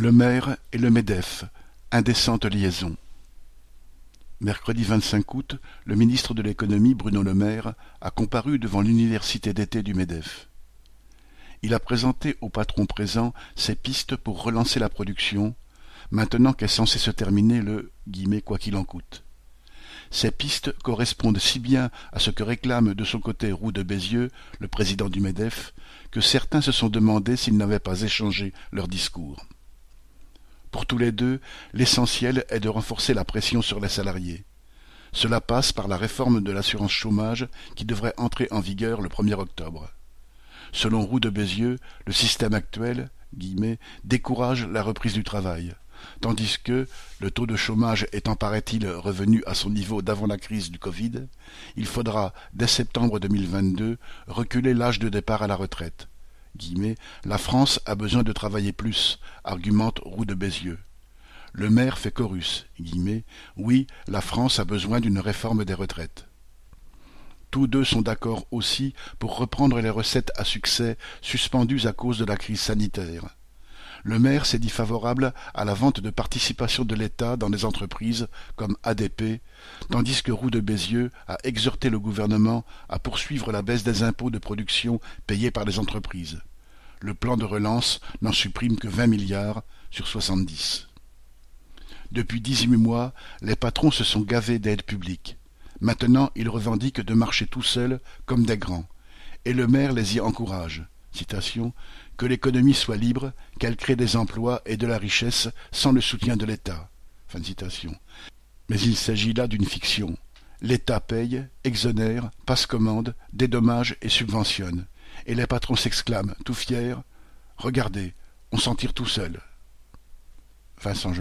Le maire et le MEDEF, indécente liaison. Mercredi 25 août, le ministre de l'économie Bruno Le Maire a comparu devant l'université d'été du MEDEF. Il a présenté au patron présent ses pistes pour relancer la production, maintenant qu'est censé se terminer le « quoi qu'il en coûte ». Ces pistes correspondent si bien à ce que réclame de son côté Roux de Bézieux, le président du MEDEF, que certains se sont demandé s'ils n'avaient pas échangé leur discours. Pour tous les deux, l'essentiel est de renforcer la pression sur les salariés. Cela passe par la réforme de l'assurance chômage qui devrait entrer en vigueur le 1er octobre. Selon Roux de Bézieux, le système actuel guillemets, décourage la reprise du travail, tandis que, le taux de chômage étant paraît-il revenu à son niveau d'avant la crise du Covid, il faudra, dès septembre 2022, reculer l'âge de départ à la retraite. La France a besoin de travailler plus, argumente Roux de Bézieux. Le maire fait chorus. Oui, la France a besoin d'une réforme des retraites. Tous deux sont d'accord aussi pour reprendre les recettes à succès suspendues à cause de la crise sanitaire. Le maire s'est dit favorable à la vente de participations de l'État dans des entreprises comme ADP, tandis que Roux de Bézieux a exhorté le gouvernement à poursuivre la baisse des impôts de production payés par les entreprises. Le plan de relance n'en supprime que vingt milliards sur soixante-dix. Depuis dix-huit mois, les patrons se sont gavés d'aides publiques. Maintenant, ils revendiquent de marcher tout seuls comme des grands. Et le maire les y encourage. Que l'économie soit libre, qu'elle crée des emplois et de la richesse sans le soutien de l'État. Mais il s'agit là d'une fiction. L'État paye, exonère, passe commande, dédommage et subventionne. Et les patrons s'exclament, tout fiers Regardez, on s'en tire tout seul. Vincent.